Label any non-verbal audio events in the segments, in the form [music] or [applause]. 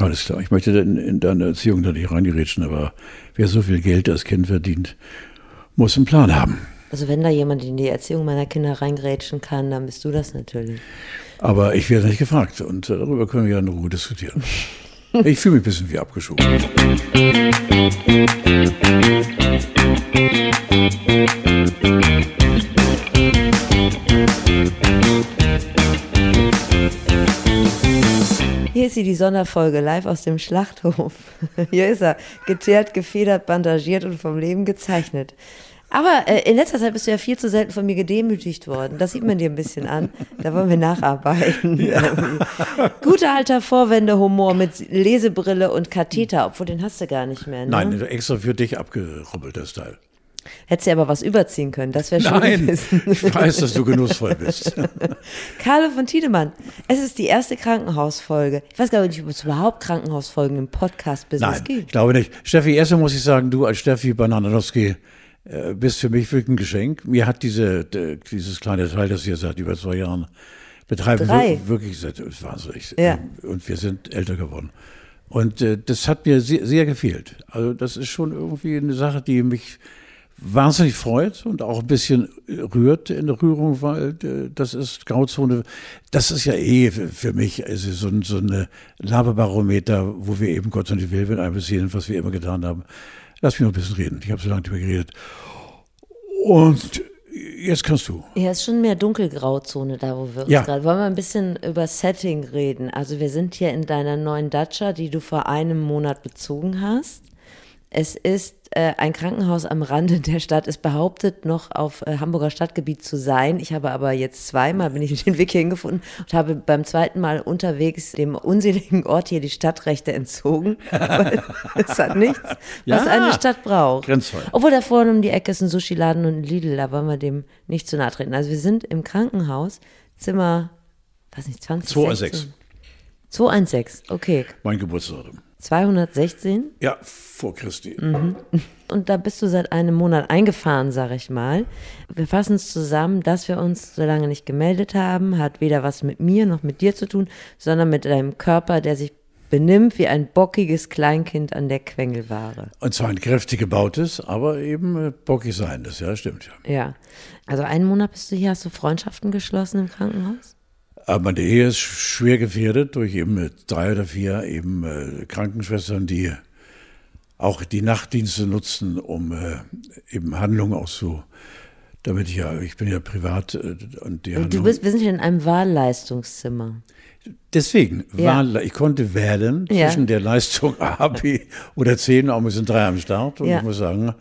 Alles klar. Ich möchte in, in deine Erziehung da nicht reingerätschen, aber wer so viel Geld als Kind verdient, muss einen Plan haben. Also wenn da jemand in die Erziehung meiner Kinder reingrätschen kann, dann bist du das natürlich. Aber ich werde nicht gefragt und äh, darüber können wir ja in Ruhe diskutieren. [laughs] Ich fühle mich ein bisschen wie abgeschoben. Hier ist sie, die Sonderfolge, live aus dem Schlachthof. [laughs] Hier ist er, geteert, gefedert, bandagiert und vom Leben gezeichnet. Aber äh, in letzter Zeit bist du ja viel zu selten von mir gedemütigt worden. Das sieht man dir ein bisschen an. Da wollen wir nacharbeiten. Ja. [laughs] Guter alter Vorwände-Humor mit Lesebrille und Katheter, obwohl den hast du gar nicht mehr. Ne? Nein, extra für dich abgerubbelt, das Teil. Hättest du aber was überziehen können, das wäre schon Nein, [laughs] ich weiß, dass du genussvoll bist. [laughs] Carlo von Tiedemann, es ist die erste Krankenhausfolge. Ich weiß gar nicht, ob es überhaupt Krankenhausfolgen im Podcast-Business gibt. Ich glaube nicht. Steffi, erstmal muss ich sagen, du als Steffi Bananowski äh, bist für mich wirklich ein Geschenk. Mir hat diese, dieses kleine Teil, das wir seit über zwei Jahren betreiben, Drei. wirklich seit, wahnsinnig. Ja. Und wir sind älter geworden. Und äh, das hat mir sehr, sehr gefehlt. Also das ist schon irgendwie eine Sache, die mich wahnsinnig freut und auch ein bisschen rührt in der Rührung, weil äh, das ist Grauzone. Das ist ja eh für mich also so, so eine Laberbarometer, wo wir eben Gott und die Welt einbeziehen, was wir immer getan haben. Lass mich noch ein bisschen reden. Ich habe so lange darüber geredet. Und jetzt kannst du. Ja, ist schon mehr Dunkelgrauzone da, wo wir uns ja. gerade. Wollen wir ein bisschen über Setting reden? Also wir sind hier in deiner neuen Dacia, die du vor einem Monat bezogen hast. Es ist ein Krankenhaus am Rande der Stadt. Es behauptet noch auf äh, Hamburger Stadtgebiet zu sein. Ich habe aber jetzt zweimal bin ich [laughs] den Weg hier hingefunden und habe beim zweiten Mal unterwegs dem unseligen Ort hier die Stadtrechte entzogen. [laughs] es hat nichts, ja, was eine Stadt braucht. Grenzfrei. Obwohl da vorne um die Ecke ist ein Sushi-Laden und ein Lidl, da wollen wir dem nicht zu nahe treten. Also wir sind im Krankenhaus, Zimmer, weiß nicht, 20, 216. 216, okay. Mein Geburtstag. 216? Ja, vor Christi. Mhm. Und da bist du seit einem Monat eingefahren, sag ich mal. Wir fassen es zusammen, dass wir uns so lange nicht gemeldet haben, hat weder was mit mir noch mit dir zu tun, sondern mit deinem Körper, der sich benimmt wie ein bockiges Kleinkind an der Quengelware. Und zwar ein kräftig gebautes, aber eben äh, bockig sein, das ja stimmt. Ja. ja. Also einen Monat bist du hier, hast du Freundschaften geschlossen im Krankenhaus? Aber meine Ehe ist schwer gefährdet durch eben drei oder vier eben äh, Krankenschwestern, die auch die Nachtdienste nutzen, um äh, eben Handlungen auch so, damit ich ja, ich bin ja privat äh, und die Du bist, wir sind hier in einem Wahlleistungszimmer. Deswegen, ja. Wahl, ich konnte wählen zwischen ja. der Leistung A, B oder 10, auch wir sind drei am Start und ja. ich muss sagen,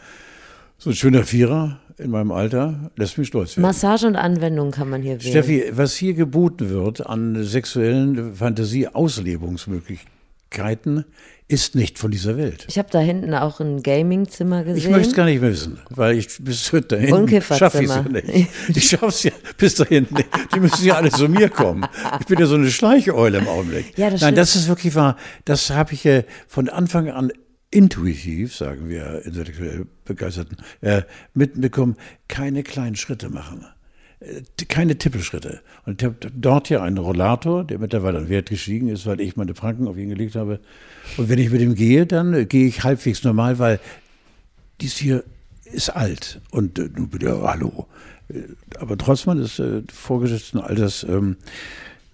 so ein schöner Vierer in meinem Alter lässt mich stolz werden. Massage und Anwendung kann man hier wählen. Steffi, was hier geboten wird an sexuellen Fantasie-Auslebungsmöglichkeiten, ist nicht von dieser Welt. Ich habe da hinten auch ein Gaming-Zimmer gesehen. Ich möchte es gar nicht wissen, weil ich bis da hinten schaffe ich es ja nicht. Ich schaffe es ja bis da hinten nicht. Die müssen ja alle zu mir kommen. Ich bin ja so eine Schleicheule im Augenblick. Ja, das Nein, das ist wirklich wahr. Das habe ich ja von Anfang an intuitiv, sagen wir intellektuell Begeisterten, äh, mitbekommen, keine kleinen Schritte machen. Äh, keine Tippelschritte. Und ich habe dort hier einen Rollator, der mittlerweile an Wert gestiegen ist, weil ich meine Pranken auf ihn gelegt habe. Und wenn ich mit ihm gehe, dann äh, gehe ich halbwegs normal, weil dies hier ist alt. Und äh, nun bitte, hallo. Äh, aber trotz meines äh, vorgesetzten Alters ähm,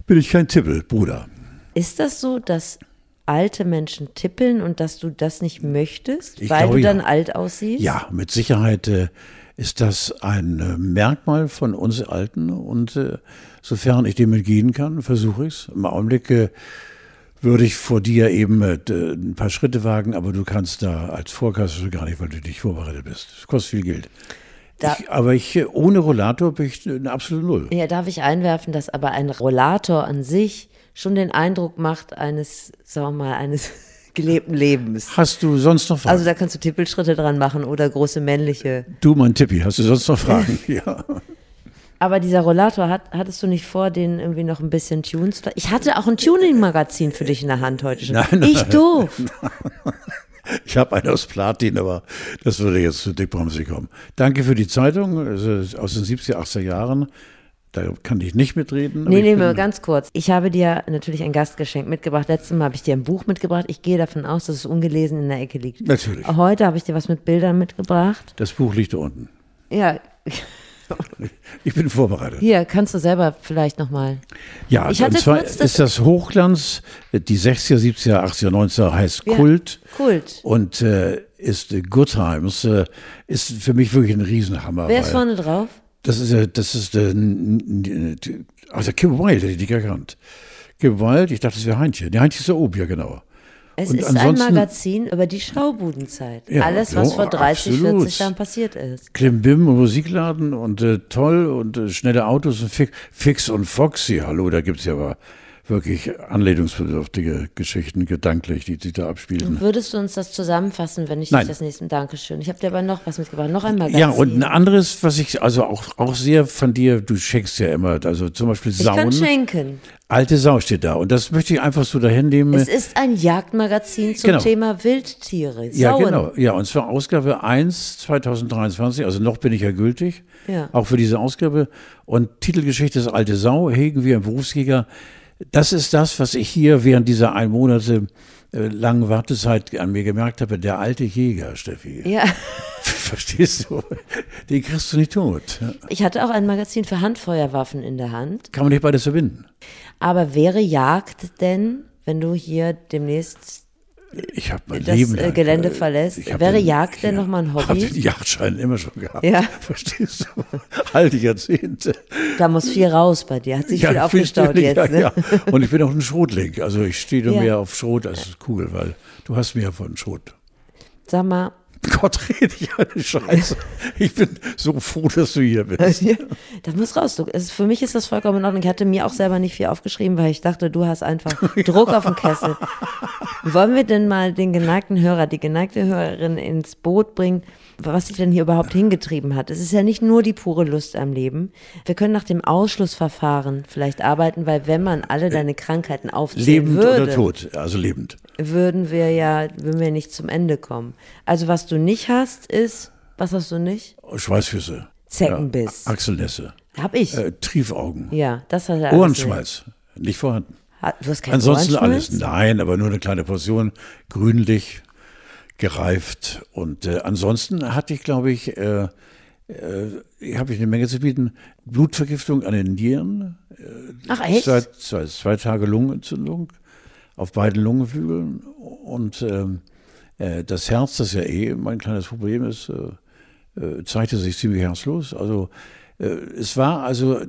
bin ich kein Tippel, Bruder. Ist das so, dass alte Menschen tippeln und dass du das nicht möchtest, ich weil glaube, du dann ja. alt aussiehst? Ja, mit Sicherheit äh, ist das ein äh, Merkmal von uns Alten und äh, sofern ich dem entgehen kann, versuche ich es. Im Augenblick äh, würde ich vor dir eben äh, ein paar Schritte wagen, aber du kannst da als Vorkasse gar nicht, weil du nicht vorbereitet bist. Das kostet viel Geld. Ich, aber ich, ohne Rollator bin ich eine absolute Null. Ja, darf ich einwerfen, dass aber ein Rollator an sich schon den Eindruck macht eines, sagen wir mal, eines [laughs] gelebten Lebens. Hast du sonst noch Fragen? Also da kannst du Tippelschritte dran machen oder große männliche. Du, mein Tippi, hast du sonst noch Fragen? [laughs] ja. Aber dieser Rollator, hat, hattest du nicht vor, den irgendwie noch ein bisschen Tunes? Ich hatte auch ein Tuning-Magazin für dich in der Hand heute schon. Nein, nein, ich doof. [laughs] Ich habe einen aus Platin, aber das würde jetzt zu dickbremsig kommen. Danke für die Zeitung, also aus den 70er, 80er Jahren Da kann ich nicht mitreden. Nee, nee, nur ganz kurz. Ich habe dir natürlich ein Gastgeschenk mitgebracht. Letztes Mal habe ich dir ein Buch mitgebracht. Ich gehe davon aus, dass es ungelesen in der Ecke liegt. Natürlich. Heute habe ich dir was mit Bildern mitgebracht. Das Buch liegt da unten. Ja. Ich bin vorbereitet. Hier, kannst du selber vielleicht nochmal. Ja, ich hatte und zwar das ist das Hochglanz, die 60er, 70er, 80er, 90er heißt ja, Kult. Kult. Und äh, ist äh, Good Times, äh, ist für mich wirklich ein Riesenhammer. Wer ist vorne drauf? Das ist, äh, das ist äh, also Kim Wilde, hätte ich nicht erkannt. Kim Wilde, ich dachte, das wäre Heintje. Die Heintje ist der Obi, ja genau. Es und ist ein Magazin über die Schaubudenzeit. Ja, Alles, was jo, vor 30, absolut. 40 Jahren passiert ist. Klimbim, Musikladen und äh, toll und äh, schnelle Autos und Fix, Fix und Foxy. Hallo, da gibt es ja aber wirklich anlehnungsbedürftige Geschichten, gedanklich, die sich da abspielen. würdest du uns das zusammenfassen, wenn ich Nein. dich das nächste Dankeschön. Ich habe dir aber noch was mitgebracht, noch ein Magazin. Ja, und ein anderes, was ich also auch, auch sehr von dir, du schenkst ja immer, also zum Beispiel Sauen. Ich kann schenken. Alte Sau steht da und das möchte ich einfach so dahin nehmen. Es ist ein Jagdmagazin zum genau. Thema Wildtiere. Sauen. Ja, genau. Ja, und zwar Ausgabe 1 2023, also noch bin ich ja gültig, ja. auch für diese Ausgabe. Und Titelgeschichte ist Alte Sau, hegen wir im Berufsjäger das ist das, was ich hier während dieser ein Monate äh, langen Wartezeit an mir gemerkt habe. Der alte Jäger, Steffi. Ja. [laughs] Verstehst du? Den kriegst du nicht tot. Ich hatte auch ein Magazin für Handfeuerwaffen in der Hand. Kann man nicht beides verbinden. Aber wäre Jagd denn, wenn du hier demnächst ich habe mein das Leben äh, lang, Gelände verlässt. Wäre den, Jagd denn ja, nochmal ein Hobby? Ich habe den Jagdschein immer schon gehabt. Ja. [laughs] Verstehst du? Alte Jahrzehnte. Da muss viel raus bei dir. Hat sich ja, viel aufgestaut jetzt. Ja, ne? ja. Und ich bin auch ein Schrotling. Also ich stehe ja. mehr auf Schrot als Kugel, weil du hast mehr von Schrot. Sag mal, Gott rede ich eine Scheiße. Ich bin so froh, dass du hier bist. [laughs] das muss raus. Du, es, für mich ist das vollkommen in Ordnung. Ich hatte mir auch selber nicht viel aufgeschrieben, weil ich dachte, du hast einfach [laughs] Druck auf dem Kessel. Wollen wir denn mal den geneigten Hörer, die geneigte Hörerin ins Boot bringen? Was sich denn hier überhaupt hingetrieben hat. Es ist ja nicht nur die pure Lust am Leben. Wir können nach dem Ausschlussverfahren vielleicht arbeiten, weil wenn man alle deine Krankheiten aufzählen lebend würde. Lebend oder tot, also lebend. Würden wir ja, würden wir nicht zum Ende kommen. Also was du nicht hast, ist, was hast du nicht? Schweißfüße. Zeckenbiss. Ja, Achselnässe. Hab ich. Äh, Triefaugen. Ja, das hat er Ohrenschmalz. Nicht. nicht vorhanden. Du hast keinen Ansonsten alles. Nein, aber nur eine kleine Portion. Grünlich, gereift. Und äh, ansonsten hatte ich, glaube ich, äh, äh, habe ich eine Menge zu bieten. Blutvergiftung an den Nieren. Äh, Ach echt? Seit zwei, zwei Tage Lungenentzündung auf beiden Lungenflügeln. Und ähm, äh, das Herz, das ja eh mein kleines Problem ist, äh, zeigte sich ziemlich herzlos. Also es war also,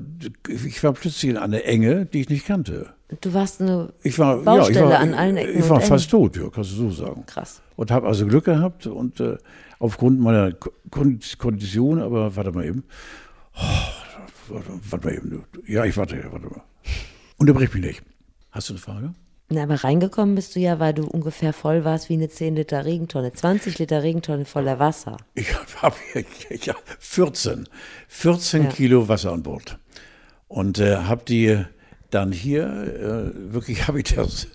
ich war plötzlich in einer Enge, die ich nicht kannte. Du warst eine ich war, Baustelle ja, ich war, an allen Ecken. Ich war fast tot, ja, kannst du so sagen. Krass. Und habe also Glück gehabt und äh, aufgrund meiner Kondition, aber warte mal eben. Oh, warte, warte, mal eben. Ja, ich warte, warte mal. Unterbrich mich nicht. Hast du eine Frage? Na, aber reingekommen bist du ja, weil du ungefähr voll warst wie eine 10 Liter Regentonne, 20 Liter Regentonne voller Wasser. Ich habe ja 14, 14 ja. Kilo Wasser an Bord und äh, habe die dann hier, äh, wirklich [laughs] habe ich das,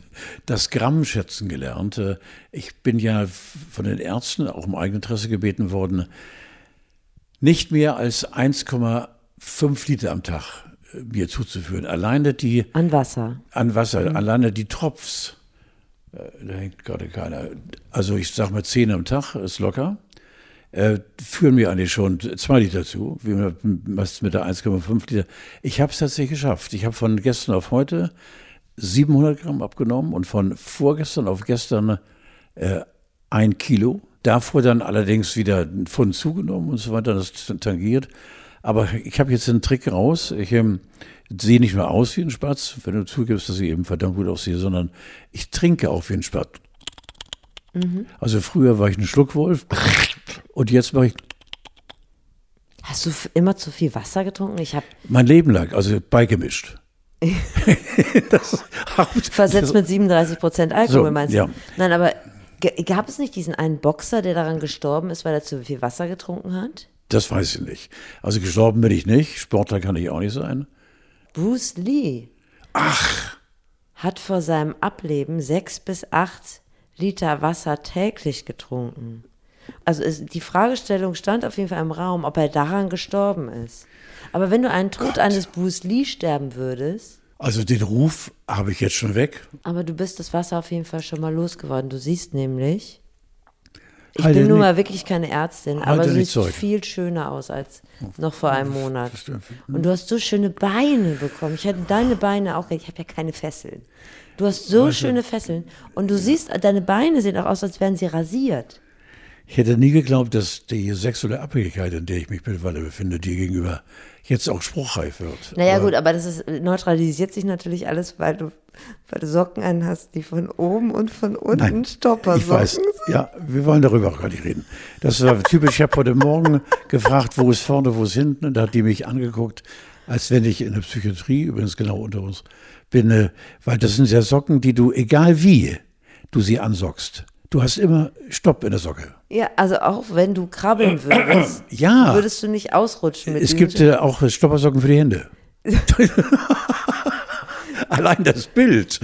das Gramm schätzen gelernt. Äh, ich bin ja von den Ärzten auch im Eigeninteresse gebeten worden, nicht mehr als 1,5 Liter am Tag mir zuzuführen. Alleine die. An Wasser. An Wasser. Mhm. Alleine die Tropfs. Äh, da hängt gerade keiner. Also ich sag mal zehn am Tag ist locker. Äh, führen mir eigentlich schon zwei Liter zu, wie man was mit der 1,5 Liter. Ich habe es tatsächlich geschafft. Ich habe von gestern auf heute 700 Gramm abgenommen und von vorgestern auf gestern äh, ein Kilo. Davor dann allerdings wieder ein Pfund zugenommen und so weiter, das tangiert. Aber ich habe jetzt einen Trick raus. Ich ähm, sehe nicht mehr aus wie ein Spatz, wenn du zugibst, dass ich eben verdammt gut aussehe, sondern ich trinke auch wie ein Spatz. Mhm. Also früher war ich ein Schluckwolf und jetzt mache ich. Hast du immer zu viel Wasser getrunken? Ich habe mein Leben lang, also beigemischt. [laughs] das Versetzt mit 37 Prozent Alkohol, so, meinst du? Ja. Nein, aber gab es nicht diesen einen Boxer, der daran gestorben ist, weil er zu viel Wasser getrunken hat? Das weiß ich nicht. Also gestorben bin ich nicht. Sportler kann ich auch nicht sein. Bruce Lee. Ach. Hat vor seinem Ableben sechs bis acht Liter Wasser täglich getrunken. Also es, die Fragestellung stand auf jeden Fall im Raum, ob er daran gestorben ist. Aber wenn du einen Tod Gott. eines Bruce Lee sterben würdest. Also den Ruf habe ich jetzt schon weg. Aber du bist das Wasser auf jeden Fall schon mal losgeworden. Du siehst nämlich, ich Halte bin nun mal wirklich keine Ärztin, aber du siehst viel schöner aus als noch vor einem Monat. Und du hast so schöne Beine bekommen. Ich hatte deine Beine auch, ich habe ja keine Fesseln. Du hast so weißt schöne Fesseln und du siehst, deine Beine sehen auch aus, als wären sie rasiert. Ich hätte nie geglaubt, dass die sexuelle Abhängigkeit, in der ich mich mittlerweile befinde, dir gegenüber jetzt auch spruchreif wird. Naja, aber gut, aber das ist, neutralisiert sich natürlich alles, weil du, weil du Socken anhast, die von oben und von unten Nein, Stoppersocken. Ich weiß, ja, wir wollen darüber auch gar nicht reden. Das war typisch. Ich habe heute Morgen gefragt, wo ist vorne, wo ist hinten. Und da hat die mich angeguckt, als wenn ich in der Psychiatrie, übrigens genau unter uns, bin, äh, weil das sind ja Socken, die du, egal wie du sie ansockst, Du hast immer Stopp in der Socke. Ja, also auch wenn du krabbeln würdest, [clears throat] ja. würdest du nicht ausrutschen. es gibt äh, auch Stoppersocken für die Hände. [laughs] [laughs] Allein das Bild.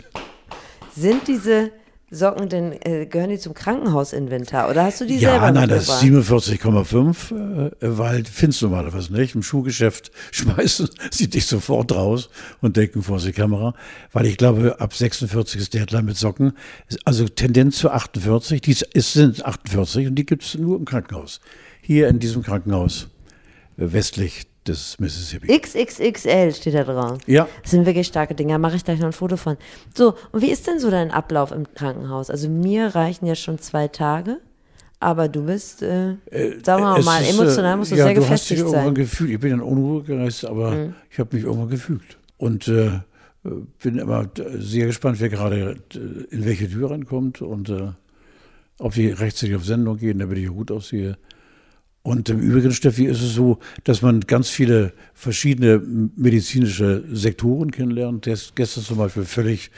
Sind diese Socken denn, äh, gehören die zum Krankenhausinventar oder hast du die ja, selber nein, das ist 47,5, äh, weil findest du normalerweise nicht. Im Schuhgeschäft [laughs] schmeißen sie dich sofort raus und denken vor die Kamera, weil ich glaube, ab 46 ist der Deadline mit Socken, also Tendenz zu 48, die ist, sind 48 und die gibt es nur im Krankenhaus. Hier in diesem Krankenhaus, äh, westlich des Mississippi. XXXL steht da drauf. Ja. Das sind wirklich starke Dinger. Mache ich gleich noch ein Foto von. So, und wie ist denn so dein Ablauf im Krankenhaus? Also mir reichen ja schon zwei Tage. Aber du bist, äh, äh sagen wir mal, ist, emotional musst du ja, sehr du gefestigt hast dich sein. Gefühlt, ich bin in Unruhe gereist, aber mhm. ich habe mich irgendwann gefühlt. Und äh, bin immer sehr gespannt, wer gerade äh, in welche Tür reinkommt und äh, ob die rechtzeitig auf Sendung gehen, damit ich gut aussehe. Und im Übrigen, Steffi, ist es so, dass man ganz viele verschiedene medizinische Sektoren kennenlernt. Ist gestern zum Beispiel völlig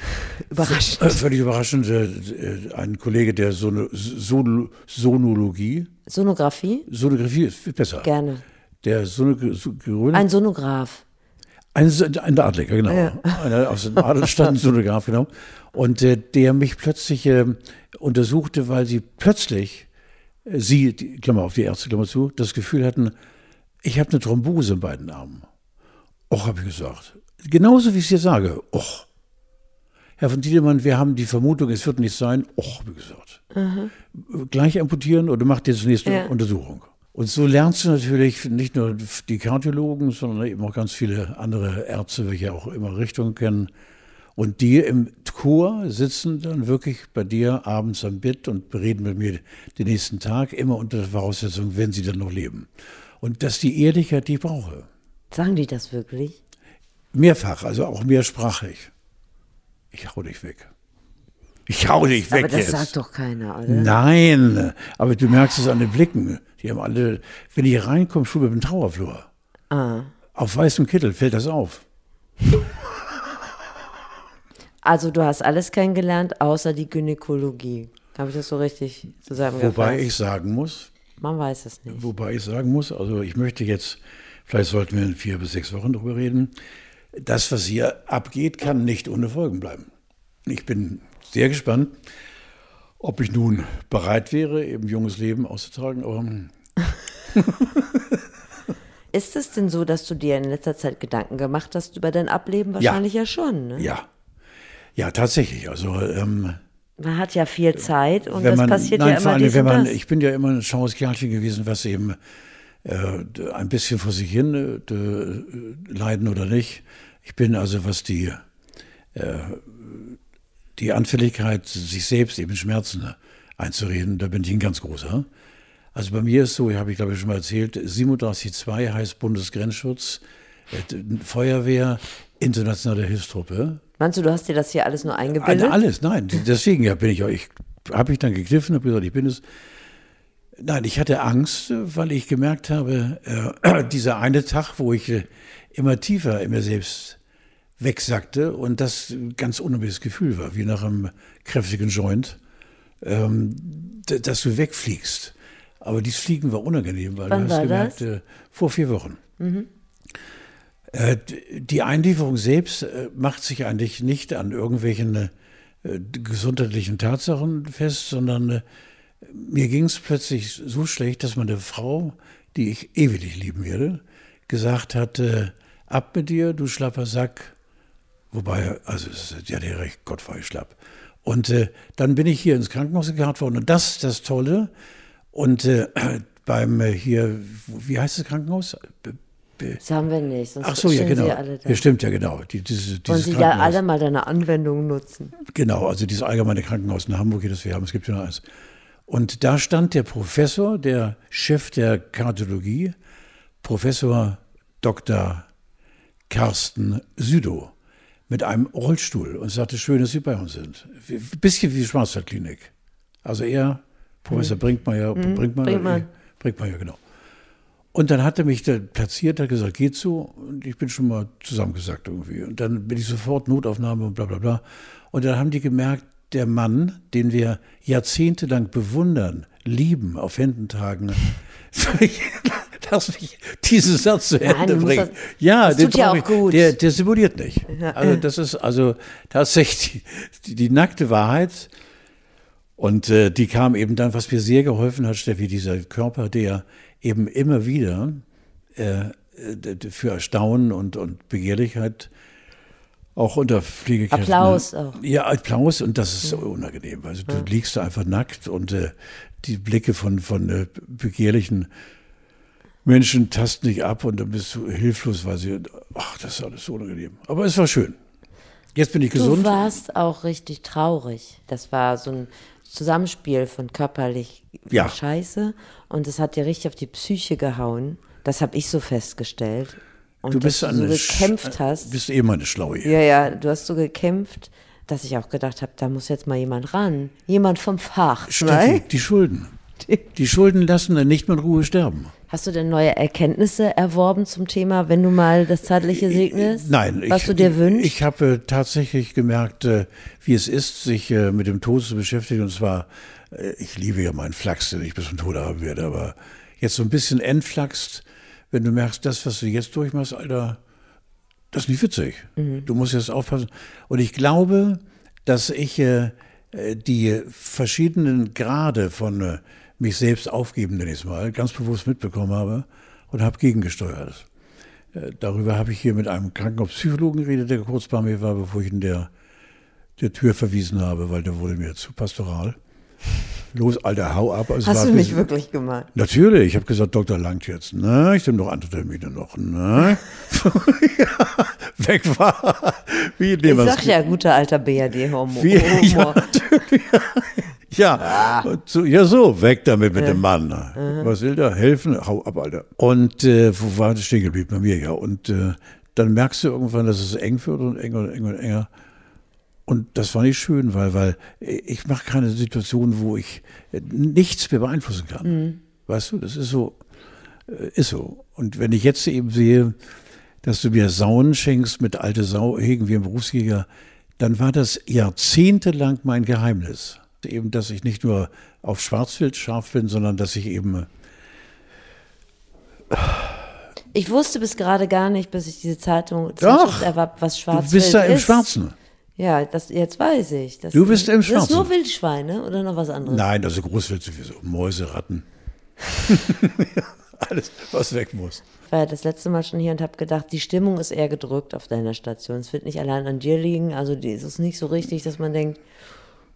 überraschend, äh, völlig überraschend äh, ein Kollege der Son Son Sonologie. Sonographie? Sonographie ist viel besser. Gerne. Der Sonograph. Ein Sonograph. Ein, ein Adliger, genau. Ja. Einer aus dem Adelstand, Sonograph, genau. Und äh, der mich plötzlich äh, untersuchte, weil sie plötzlich sie, die, Klammer auf die Ärzte, Klammer zu, das Gefühl hatten, ich habe eine Thrombose in beiden Armen. Och, habe ich gesagt. Genauso wie ich es dir sage. Och. Herr von Tiedemann, wir haben die Vermutung, es wird nicht sein. Och, habe ich gesagt. Mhm. Gleich amputieren oder macht jetzt nächste ja. Untersuchung. Und so lernst du natürlich nicht nur die Kardiologen, sondern eben auch ganz viele andere Ärzte, welche auch immer Richtungen kennen, und die im Chor sitzen dann wirklich bei dir abends am Bett und bereden mit mir den nächsten Tag, immer unter der Voraussetzung, wenn sie dann noch leben. Und das ist die Ehrlichkeit, die ich brauche. Sagen die das wirklich? Mehrfach, also auch mehrsprachig. Ich hau dich weg. Ich hau dich weg. Aber das jetzt. sagt doch keiner, oder? Nein, aber du merkst es an den Blicken. Die haben alle, wenn die reinkommen, schon mit dem Trauerflur. Ah. Auf weißem Kittel fällt das auf. Also du hast alles kennengelernt, außer die Gynäkologie. Habe ich das so richtig zusammengefasst? Wobei ich sagen muss. Man weiß es nicht. Wobei ich sagen muss, also ich möchte jetzt, vielleicht sollten wir in vier bis sechs Wochen darüber reden, das, was hier abgeht, kann nicht ohne Folgen bleiben. Ich bin sehr gespannt, ob ich nun bereit wäre, eben junges Leben auszutragen. Aber [laughs] Ist es denn so, dass du dir in letzter Zeit Gedanken gemacht hast über dein Ableben? Wahrscheinlich ja, ja schon. Ne? Ja, ja, tatsächlich. Also ähm, man hat ja viel Zeit und das man, passiert nein, ja immer allem, wenn man, Ich bin ja immer ein schaues Kerlchen gewesen, was eben äh, ein bisschen vor sich hin äh, leiden oder nicht. Ich bin also, was die, äh, die Anfälligkeit, sich selbst eben Schmerzen einzureden, da bin ich ein ganz großer. Also bei mir ist so, habe ich glaube ich schon mal erzählt, 37.2 heißt Bundesgrenzschutz, äh, Feuerwehr, internationale Hilfstruppe. Meinst du, du hast dir das hier alles nur eingebildet? Alles, nein. Deswegen ja, bin ich ich habe ich dann gegriffen, habe gesagt, ich bin es. Nein, ich hatte Angst, weil ich gemerkt habe, äh, [clears throat] dieser eine Tag, wo ich äh, immer tiefer in mir selbst wegsackte und das ganz unangenehmes Gefühl war, wie nach einem kräftigen Joint, ähm, dass du wegfliegst. Aber dieses Fliegen war unangenehm, weil Wann du hast gemerkt, äh, vor vier Wochen. Mhm. Äh, die Einlieferung selbst äh, macht sich eigentlich nicht an irgendwelchen äh, gesundheitlichen Tatsachen fest, sondern mir ging es plötzlich so schlecht, dass meine Frau, die ich ewig lieben werde, gesagt hat, ab mit dir, du schlapper Sack. Wobei, also es ist ja der recht, Gott war ich schlapp. Und äh, dann bin ich hier ins Krankenhaus gekarrt worden. Und das ist das Tolle. Und äh, [clears throat] beim äh, hier, wie heißt das Krankenhaus? Das haben wir nicht. Ach so, ja, genau. Ja, stimmt, ja, genau. Die, diese, Wollen Sie da alle mal deine Anwendung nutzen? Genau, also dieses allgemeine Krankenhaus in Hamburg, das wir haben, es gibt ja noch eins. Und da stand der Professor, der Chef der Kardiologie, Professor Dr. Carsten Südow, mit einem Rollstuhl und sagte, schön, dass Sie bei uns sind. Ein bisschen wie die Schwarzwaldklinik. Also er, Professor mhm. Brinkmeier, mhm. Brinkmeier, Brinkmann. Brinkmeier, genau. Und dann hat er mich da platziert, hat gesagt, geht so. Und ich bin schon mal zusammengesagt irgendwie. Und dann bin ich sofort Notaufnahme und bla bla bla. Und dann haben die gemerkt, der Mann, den wir jahrzehntelang bewundern, lieben, auf Händen tragen, [laughs] lass mich diesen Satz zu Ende Nein, bringen. Das, ja, das tut ja auch gut. Der, der simuliert nicht. Also das ist also tatsächlich die, die nackte Wahrheit. Und äh, die kam eben dann, was mir sehr geholfen hat, Steffi, dieser Körper, der eben immer wieder äh, für Erstaunen und, und Begehrlichkeit auch unter Pflegekräften. Applaus auch. Ja, Applaus und das ist so unangenehm. Also du ja. liegst da einfach nackt und äh, die Blicke von, von äh, begehrlichen Menschen tasten dich ab und dann bist du hilflos, weil sie, ach, das ist alles so unangenehm. Aber es war schön. Jetzt bin ich gesund. Du warst auch richtig traurig. Das war so ein Zusammenspiel von körperlich ja. Scheiße und es hat dir richtig auf die Psyche gehauen. Das habe ich so festgestellt. Und du bist dass du so gekämpft hast. Bist eh meine Schlaue. Ja, ja, du hast so gekämpft, dass ich auch gedacht habe, da muss jetzt mal jemand ran. Jemand vom Fach. Steffi, ne? die Schulden. Die Schulden lassen dann nicht mit Ruhe sterben. Hast du denn neue Erkenntnisse erworben zum Thema, wenn du mal das Zeitliche segnest? Nein. Was ich, du dir wünschst? Ich habe tatsächlich gemerkt, äh, wie es ist, sich äh, mit dem Tod zu beschäftigen. Und zwar, äh, ich liebe ja meinen Flachs, den ich bis zum Tode haben werde, aber jetzt so ein bisschen entflaxt, wenn du merkst, das, was du jetzt durchmachst, Alter, das ist nicht witzig. Mhm. Du musst jetzt aufpassen. Und ich glaube, dass ich die verschiedenen Grade von mich selbst aufgeben, nenne ich es mal, ganz bewusst mitbekommen habe und habe gegengesteuert. Äh, darüber habe ich hier mit einem Krankenhauspsychologen geredet, der kurz bei mir war, bevor ich ihn der, der Tür verwiesen habe, weil der wurde mir zu pastoral. Los, Alter, hau ab. Also Hast du mich wirklich gemeint? Natürlich. Ich habe gesagt, Doktor langt jetzt. Ne? Ich nehme noch andere Termine noch. Ne? [laughs] ja, weg war. Wie, nee, ich sag ja, guter alter BRD-Humor. [laughs] Ja, natürlich. Ja, ah. so, ja so, weg damit mit ja. dem Mann. Mhm. Was will der? Helfen? Hau ab, Alter. Und äh, wo war das stehen geblieben? Bei mir, ja. Und äh, dann merkst du irgendwann, dass es eng wird und enger und enger und enger. Und das war nicht schön, weil, weil ich mache keine Situation, wo ich äh, nichts mehr beeinflussen kann. Mhm. Weißt du, das ist so, äh, ist so. Und wenn ich jetzt eben sehe, dass du mir Sauen schenkst mit alte Sau, hegen wie ein Berufsjäger, dann war das jahrzehntelang mein Geheimnis eben, dass ich nicht nur auf Schwarzwild scharf bin, sondern dass ich eben. Äh, ich wusste bis gerade gar nicht, bis ich diese Zeitung Doch, erwarb, was Schwarzwild ist. Du bist da im ist. Schwarzen. Ja, das, jetzt weiß ich. du bist im Schwarzen. Das ist nur Wildschweine oder noch was anderes? Nein, also Großwild sowieso. Mäuse, Ratten. [laughs] Alles, was weg muss. Ich war ja das letzte Mal schon hier und habe gedacht, die Stimmung ist eher gedrückt auf deiner Station. Es wird nicht allein an dir liegen. Also die, es ist nicht so richtig, dass man denkt,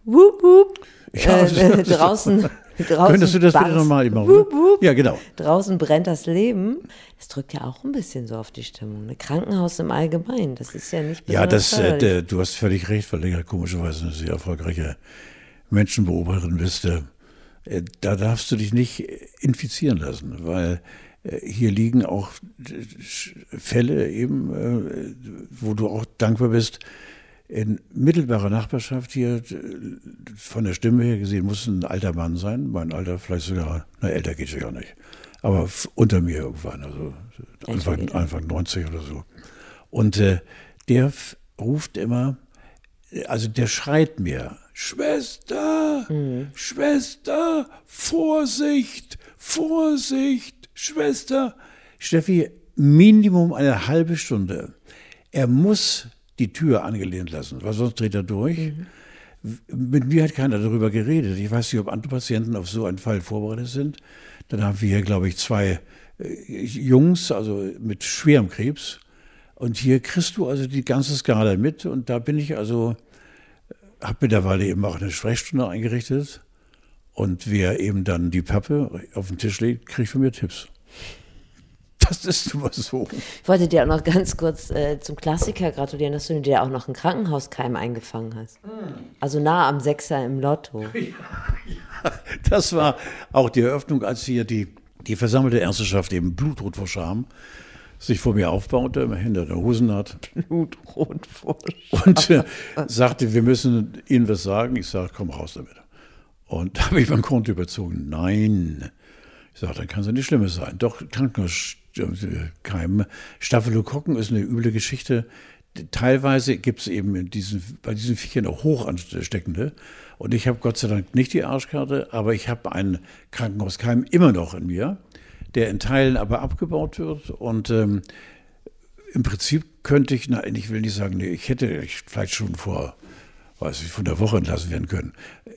wup, wup. Ja, äh, [laughs] draußen, draußen. Könntest du das bitte nochmal machen? Wup, wup. Ja, genau. Draußen brennt das Leben. Das drückt ja auch ein bisschen so auf die Stimmung. Ein Krankenhaus im Allgemeinen, das ist ja nicht Ja, das, äh, du hast völlig recht, weil du ja komischerweise eine sehr erfolgreiche Menschenbeobachterin bist. Äh, da darfst du dich nicht infizieren lassen, weil äh, hier liegen auch Fälle eben, äh, wo du auch dankbar bist, in mittelbarer Nachbarschaft hier, von der Stimme her gesehen, muss ein alter Mann sein. Mein Alter vielleicht sogar, na älter geht es ja nicht. Aber unter mir irgendwann, also Anfang, Anfang 90 oder so. Und äh, der ruft immer, also der schreit mir, Schwester, mhm. Schwester, Vorsicht, Vorsicht, Schwester. Steffi, Minimum eine halbe Stunde. Er muss die Tür angelehnt lassen, weil sonst dreht er durch. Mhm. mit mir hat keiner darüber geredet. Ich weiß nicht, ob andere Patienten auf so einen Fall vorbereitet sind. Dann haben wir hier, glaube ich, zwei äh, Jungs, also mit schwerem Krebs. Und hier kriegst du also die ganze Skala mit. Und da bin ich also, habe mittlerweile eben auch eine Sprechstunde eingerichtet. Und wer eben dann die Pappe auf den Tisch legt, kriegt von mir Tipps. Das ist immer so. Ich wollte dir auch noch ganz kurz äh, zum Klassiker gratulieren, dass du dir auch noch einen Krankenhauskeim eingefangen hast. Hm. Also nah am Sechser im Lotto. [laughs] Ja, ja. Das war auch die Eröffnung, als hier die, die versammelte Ärzteschaft eben Blutrot vor Scham sich vor mir aufbaute, hinter der Hosennaht. Blutrot vor Scham. Und äh, sagte, wir müssen Ihnen was sagen. Ich sage, komm raus damit. Und [laughs] da habe ich mein Konto überzogen. Nein. Ich sage, dann kann es ja nicht Schlimmes sein. Doch, Krankenhauskeim. Staphylokokken ist eine üble Geschichte. Teilweise gibt es eben diesen, bei diesen Viechern auch hoch ansteckende. Und ich habe Gott sei Dank nicht die Arschkarte, aber ich habe einen Krankenhauskeim immer noch in mir, der in Teilen aber abgebaut wird. Und ähm, im Prinzip könnte ich, na, ich will nicht sagen, nee, ich hätte ich vielleicht schon vor weiß ich, von der Woche entlassen werden können.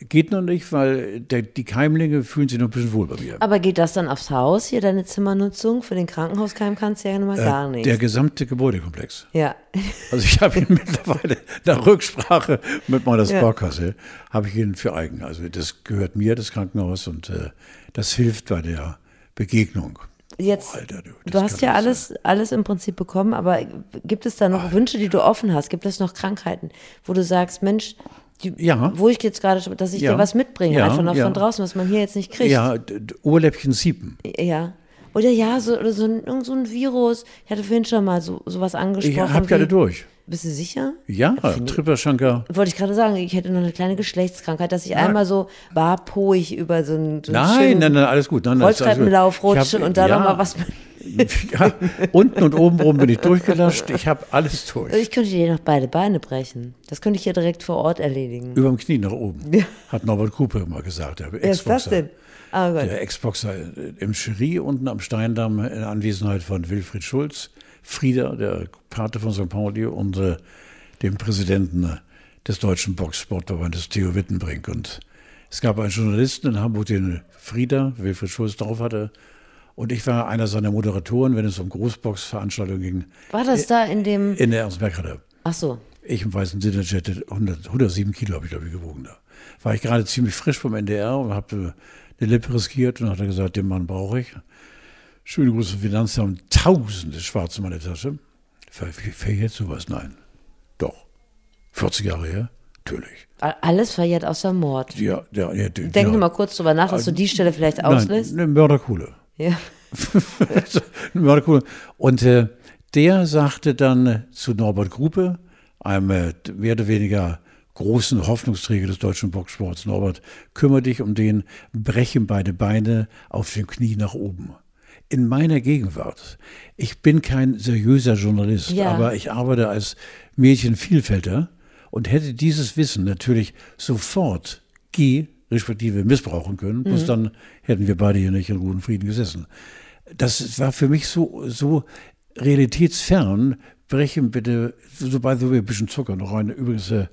Geht noch nicht, weil der, die Keimlinge fühlen sich noch ein bisschen wohl bei mir. Aber geht das dann aufs Haus, hier deine Zimmernutzung? Für den Krankenhauskeim kannst du ja mal äh, gar nicht. Der gesamte Gebäudekomplex. Ja. [laughs] Also ich habe ihn mittlerweile nach Rücksprache mit meiner Sparkasse, ja. habe ich ihn für eigen. Also das gehört mir, das Krankenhaus, und äh, das hilft bei der Begegnung. Jetzt, oh, Alter, du, du hast ja alles, alles im Prinzip bekommen, aber gibt es da noch Alter. Wünsche, die du offen hast? Gibt es noch Krankheiten, wo du sagst, Mensch, die, ja. wo ich jetzt gerade, dass ich ja. dir was mitbringe, ja. einfach noch von draußen, was man hier jetzt nicht kriegt? Ja, Ohrläppchen siepen. Ja. Oder ja, so, oder so, ein, so ein Virus. Ich hatte vorhin schon mal so, sowas angesprochen. Ich habe gerade durch. Bist du sicher? Ja, Tripperschanker. Wollte ich gerade sagen, ich hätte noch eine kleine Geschlechtskrankheit, dass ich nein. einmal so barpoig über so einen, so nein, nein, nein, alles gut. Nein, Rolltreppenlauf rutsche und dann ja, nochmal was. [laughs] ja, unten und oben rum bin ich durchgelascht. Ich habe alles durch. Ich könnte dir noch beide Beine brechen. Das könnte ich hier direkt vor Ort erledigen. Über dem Knie nach oben, ja. hat Norbert Kupe immer gesagt. Der Wer ist das denn? Oh der Ex-Boxer im Cherie unten am Steindamm in Anwesenheit von Wilfried Schulz. Frieder, der Pate von St. Pauli, und äh, dem Präsidenten äh, des Deutschen Boxsportverbandes, Theo Wittenbrink. Und es gab einen Journalisten in Hamburg, den Frieder, Wilfried Schulz, drauf hatte. Und ich war einer seiner Moderatoren, wenn es um Großboxveranstaltungen ging. War das da in dem? In der Ernstberghalle. Ach so. Ich im weißen Sinnerjet, 100, 107 Kilo habe ich, glaube ich, gewogen da. War ich gerade ziemlich frisch vom NDR und habe eine Lippe riskiert und hat gesagt, den Mann brauche ich. Schöne Grüße Finanzamt, tausende Schwarze in meiner Tasche. Verjährt sowas? Nein. Doch. 40 Jahre her? Natürlich. Alles verjährt außer Mord. Ja, ja, ja. Denk ja. mal kurz drüber nach, dass du die Stelle vielleicht auslässt. Nein, eine Mörderkuhle. Ja. [laughs] eine Mörderkuhle. Und äh, der sagte dann zu Norbert Gruppe, einem äh, mehr oder weniger großen Hoffnungsträger des deutschen Boxsports, Norbert, kümmere dich um den, brechen beide Beine auf dem Knie nach oben in meiner Gegenwart. Ich bin kein seriöser Journalist, ja. aber ich arbeite als Mädchenvielfälter und hätte dieses Wissen natürlich sofort G respektive missbrauchen können. Mhm. dann hätten wir beide hier nicht in guten Frieden gesessen. Das war für mich so, so realitätsfern. Brechen bitte, sobald wir ein bisschen Zucker noch rein. Übrigens, äh,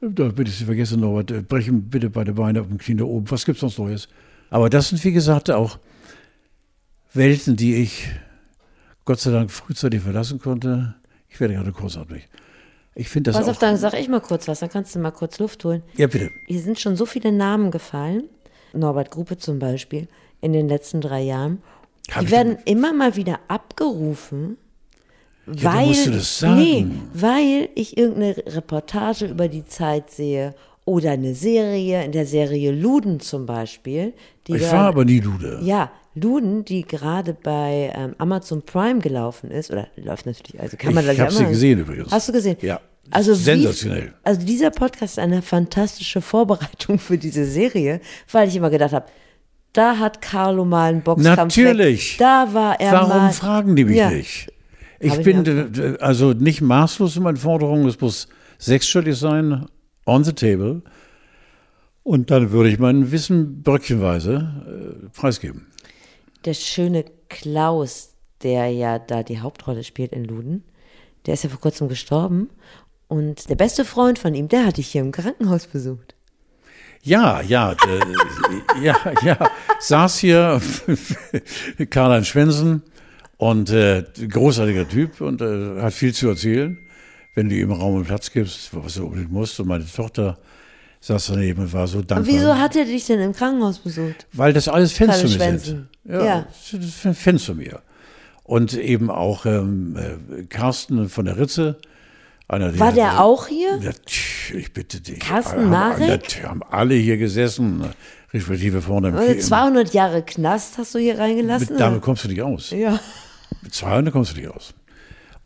da bitte Sie vergessen, Norbert, äh, brechen bitte beide Beine auf dem Knie da oben. Was gibt's sonst Neues? Aber das sind, wie gesagt, auch Welten, die ich Gott sei Dank frühzeitig verlassen konnte. Ich werde gerade großartig. Ich finde das Pass auf, dann sag ich mal kurz was, dann kannst du mal kurz Luft holen. Ja, bitte. Hier sind schon so viele Namen gefallen, Norbert Gruppe zum Beispiel, in den letzten drei Jahren. Hab die werden denn? immer mal wieder abgerufen, ja, weil, musst du das sagen. Nee, weil ich irgendeine Reportage über die Zeit sehe oder eine Serie, in der Serie Luden zum Beispiel. ich war aber nie Lude. Ja, Luden, die gerade bei ähm, Amazon Prime gelaufen ist, oder läuft natürlich, also kann man Ich habe sie gesehen übrigens. Hast du gesehen? Ja. Also sensationell. Wie, also dieser Podcast ist eine fantastische Vorbereitung für diese Serie, weil ich immer gedacht habe, da hat Carlo mal einen Boxkampf. Natürlich. Weg. Da war er Warum mal. Warum fragen die mich ja. nicht? Ich bin ich also nicht maßlos in meinen Forderungen. Es muss sechsstellig sein, on the table. Und dann würde ich mein Wissen bröckchenweise äh, preisgeben der schöne Klaus, der ja da die Hauptrolle spielt in Luden, der ist ja vor kurzem gestorben. Und der beste Freund von ihm, der hatte ich hier im Krankenhaus besucht. Ja, ja, äh, ja, ja, saß hier [laughs] Karl-Heinz Schwensen und äh, großartiger Typ und äh, hat viel zu erzählen, wenn du ihm Raum und Platz gibst, was du unbedingt musst. Und meine Tochter saß daneben und war so dankbar. Und wieso hat er dich denn im Krankenhaus besucht? Weil das alles Fans zu mir sind. Ja, ja. Das sind Fans zu mir. Und eben auch ähm, äh, Carsten von der Ritze, einer, War der, der auch hier? Ja, ich bitte dich. Carsten Marek? Haben, haben alle hier gesessen, respektive vorne im also 200 Jahre Knast hast du hier reingelassen? Mit, damit kommst du nicht aus. Ja. Mit 200 kommst du nicht aus.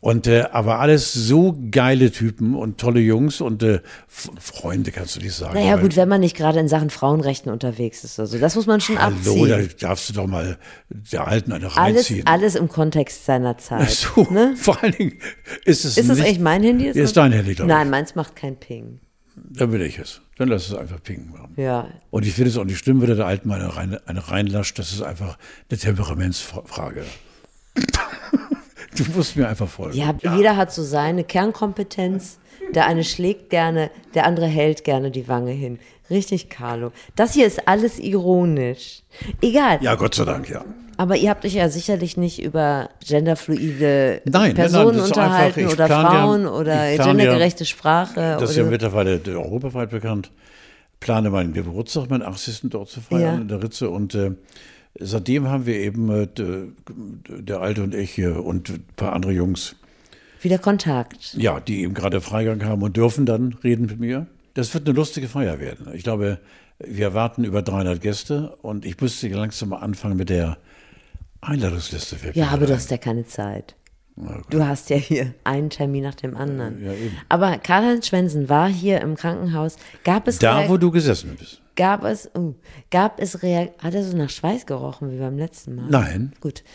Und äh, aber alles so geile Typen und tolle Jungs und äh, Freunde, kannst du nicht sagen. Naja, gut, wenn man nicht gerade in Sachen Frauenrechten unterwegs ist. Also das muss man schon Hallo, abziehen. Hallo, da darfst du doch mal der Alten eine reinziehen. Alles, alles im Kontext seiner Zeit. So, ne? [laughs] Vor allen Dingen ist es Ist das echt mein Handy? Ist, ist dein Handy, glaube ich. Nein, meins macht kein Ping. Dann will ich es. Dann lass es einfach pingen machen. Ja. Und ich finde es auch nicht schlimm, wenn der Alten mal eine, rein, eine reinlascht. Das ist einfach eine Temperamentsfrage. [laughs] Du musst mir einfach folgen. Ja, ja, jeder hat so seine Kernkompetenz. Der eine schlägt gerne, der andere hält gerne die Wange hin. Richtig, Carlo. Das hier ist alles ironisch. Egal. Ja, Gott sei Dank, ja. Aber ihr habt euch ja sicherlich nicht über genderfluide nein, Personen nein, unterhalten einfach, oder Frauen ja, oder gendergerechte ja, Sprache. Das ist ja mittlerweile europaweit bekannt. Plane meinen Geburtstag, meinen 80. dort zu feiern in der Ritze und äh, seitdem haben wir eben, äh, der Alte und ich und ein paar andere Jungs. Wieder Kontakt. Ja, die eben gerade Freigang haben und dürfen dann reden mit mir. Das wird eine lustige Feier werden. Ich glaube, wir erwarten über 300 Gäste und ich müsste langsam mal anfangen mit der Einladungsliste. Ja, aber du hast ja keine Zeit. Du hast ja hier einen Termin nach dem anderen. Ja, aber Karl-Heinz Schwensen war hier im Krankenhaus. Gab es da, wo du gesessen bist? Gab es, uh, gab es Reak hat er so nach Schweiß gerochen wie beim letzten Mal? Nein. Gut.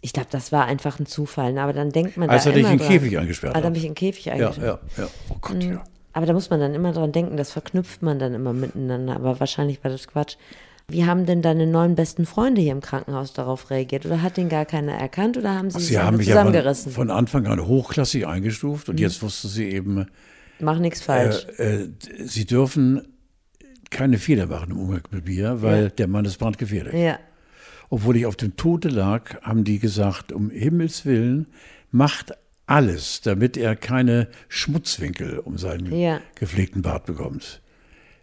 Ich glaube, das war einfach ein Zufall. Aber dann denkt man Als da er dich in den Käfig eingesperrt hat. Als er mich in den Käfig eingesperrt Ja, ja, ja. Oh Gott, mhm. ja. Aber da muss man dann immer dran denken, das verknüpft man dann immer miteinander. Aber wahrscheinlich war das Quatsch. Wie haben denn deine neun besten Freunde hier im Krankenhaus darauf reagiert? Oder hat den gar keiner erkannt oder haben sie sich haben mich zusammengerissen? Ja von, von, Anfang an hochklassig eingestuft und mhm. jetzt wusste sie eben. Mach nichts falsch. Äh, äh, sie dürfen keine Fehler machen im Umgang mit mir, weil ja. der Mann ist brandgefährlich. Ja. Obwohl ich auf dem Tode lag, haben die gesagt, um Himmels Willen, macht alles, damit er keine Schmutzwinkel um seinen ja. gepflegten Bart bekommt.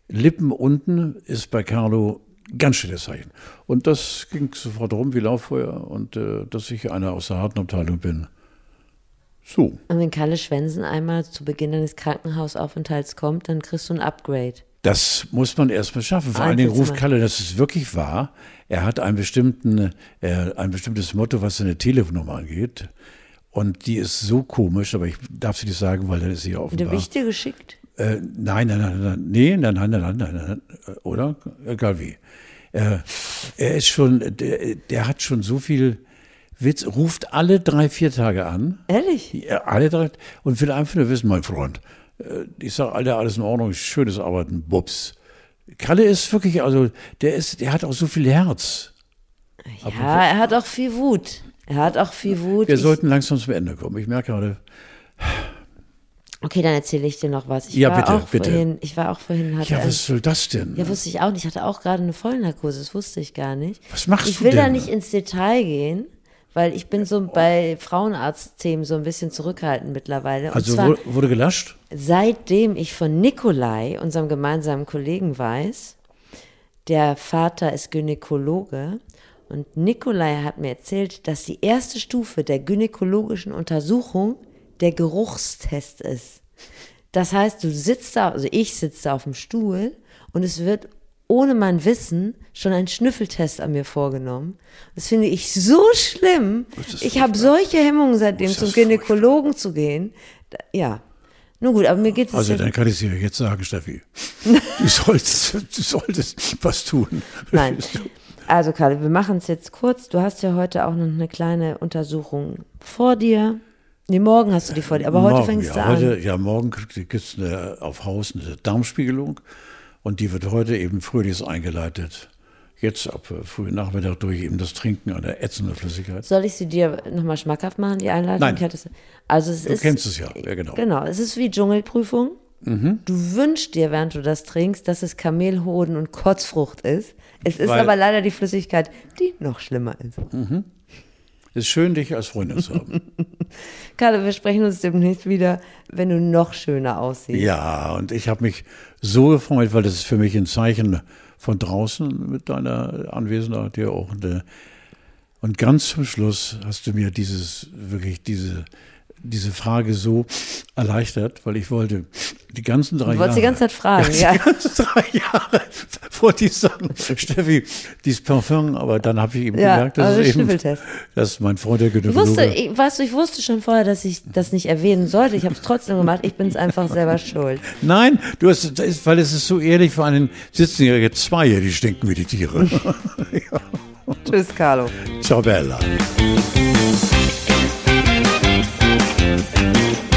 Lippen unten ist bei Carlo ganz schönes Zeichen. Und das ging sofort rum wie Lauffeuer und äh, dass ich einer aus der harten Abteilung bin. So. Und wenn Kalle Schwensen einmal zu Beginn deines Krankenhausaufenthalts kommt, dann kriegst du ein Upgrade. Das muss man erstmal schaffen. Vor allen Dingen ruft Kalle, dass es wirklich wahr. Er hat einen bestimmten, äh, ein bestimmtes Motto, was seine Telefonnummer angeht. Und die ist so komisch, aber ich darf sie nicht sagen, weil dann ist sie offenbar. Der Wichte geschickt? Äh, nein, nein, nein, nein, nee, nein, nein, nein, nein, nein, nein, oder? Egal wie. Äh, er ist schon, der, der hat schon so viel Witz, ruft alle drei, vier Tage an. Ehrlich? Ja, alle drei. Und will einfach nur wissen, mein Freund, ich sage, Alter, alles in Ordnung, schönes Arbeiten, Bubs. Kalle ist wirklich, also, der ist, der hat auch so viel Herz. Ja, Aber, er hat auch viel Wut. Er hat auch viel Wut. Wir ich, sollten langsam zum Ende kommen. Ich merke gerade. Okay, dann erzähle ich dir noch was. Ich ja, war bitte, auch bitte. Vorhin, ich war auch vorhin. Hatte ja, was soll das denn? Ja, wusste ich auch nicht. Ich hatte auch gerade eine Vollnarkose, das wusste ich gar nicht. Was machst ich du denn? Ich will da nicht ins Detail gehen weil ich bin so bei Frauenarztthemen so ein bisschen zurückhaltend mittlerweile. Und also zwar, wurde gelascht? Seitdem ich von Nikolai, unserem gemeinsamen Kollegen, weiß, der Vater ist Gynäkologe und Nikolai hat mir erzählt, dass die erste Stufe der gynäkologischen Untersuchung der Geruchstest ist. Das heißt, du sitzt da, also ich sitze da auf dem Stuhl und es wird ohne mein Wissen schon einen Schnüffeltest an mir vorgenommen. Das finde ich so schlimm. Ich habe solche Hemmungen seitdem zum Gynäkologen zu gehen. Ja. Nun gut, aber mir geht es. Also dann kann ich dir jetzt sagen, Steffi. [laughs] du, sollst, du solltest was tun. Nein. [laughs] Also Karl, wir machen es jetzt kurz. Du hast ja heute auch noch eine kleine Untersuchung vor dir. Nee, morgen hast du die vor dir, aber morgen, heute fängst ja, du heute, an. Ja, morgen gibt es auf Haus eine Darmspiegelung. Und die wird heute eben frühlichst eingeleitet. Jetzt ab äh, frühen Nachmittag durch eben das Trinken einer ätzenden Flüssigkeit. Soll ich sie dir nochmal schmackhaft machen, die Einleitung? Nein. also es du ist, kennst es ja. ja, genau. Genau, es ist wie Dschungelprüfung. Mhm. Du wünschst dir, während du das trinkst, dass es Kamelhoden und Kotzfrucht ist. Es ist Weil, aber leider die Flüssigkeit, die noch schlimmer ist. Mhm. Ist schön, dich als Freundin zu haben. [laughs] Carlo, wir sprechen uns demnächst wieder, wenn du noch schöner aussiehst. Ja, und ich habe mich so gefreut, weil das ist für mich ein Zeichen von draußen mit deiner Anwesenheit hier auch. Eine, und ganz zum Schluss hast du mir dieses, wirklich diese diese Frage so erleichtert, weil ich wollte die ganzen drei du Jahre. die ganze Zeit fragen, ja. Die ganzen drei Jahre vor die sagen, Steffi, dieses Parfum, aber dann habe ich eben ja, gemerkt, dass, es eben, dass mein Freund der Gynäkologe... Ich wusste, ich, weißt du, ich wusste schon vorher, dass ich das nicht erwähnen sollte. Ich habe es trotzdem gemacht. Ich bin es einfach selber schuld. Nein, du hast, weil es ist so ehrlich, vor allem sitzen ja jetzt zwei hier, die stinken wie die Tiere. [laughs] [laughs] ja. Tschüss, Carlo. Ciao, Bella. Thank you.